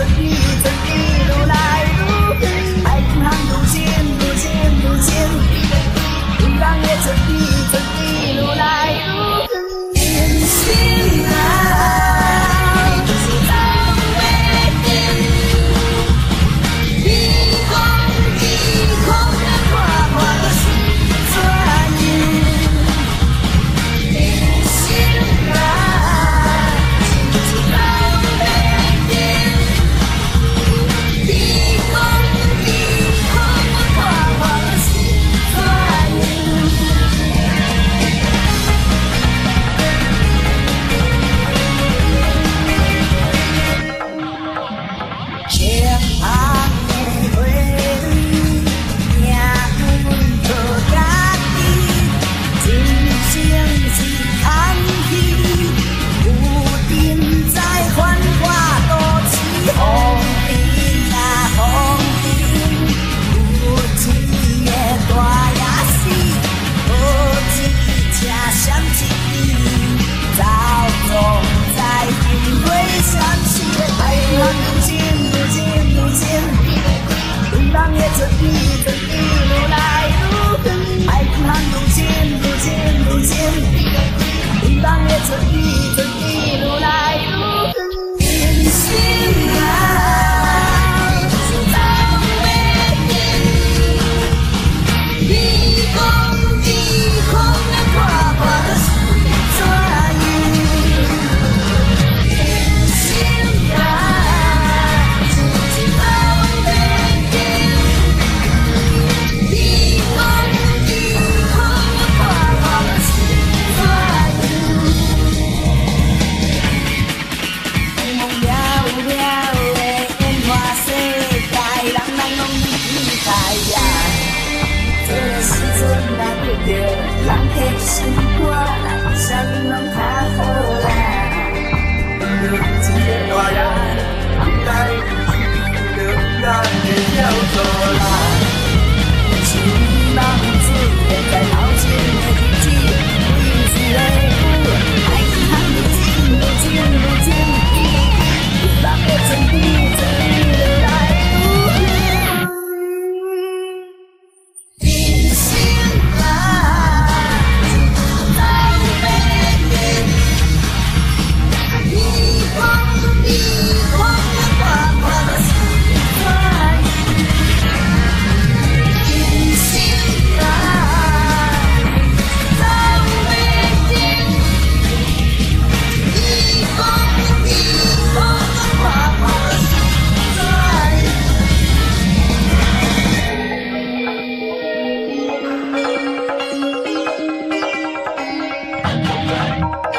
一寸一寸一路来如影，爱恨寒毒，剑不剑不剑，一人也寸一寸。Yeah, I 这个时阵难得到，人客心肝内，啥拢。time.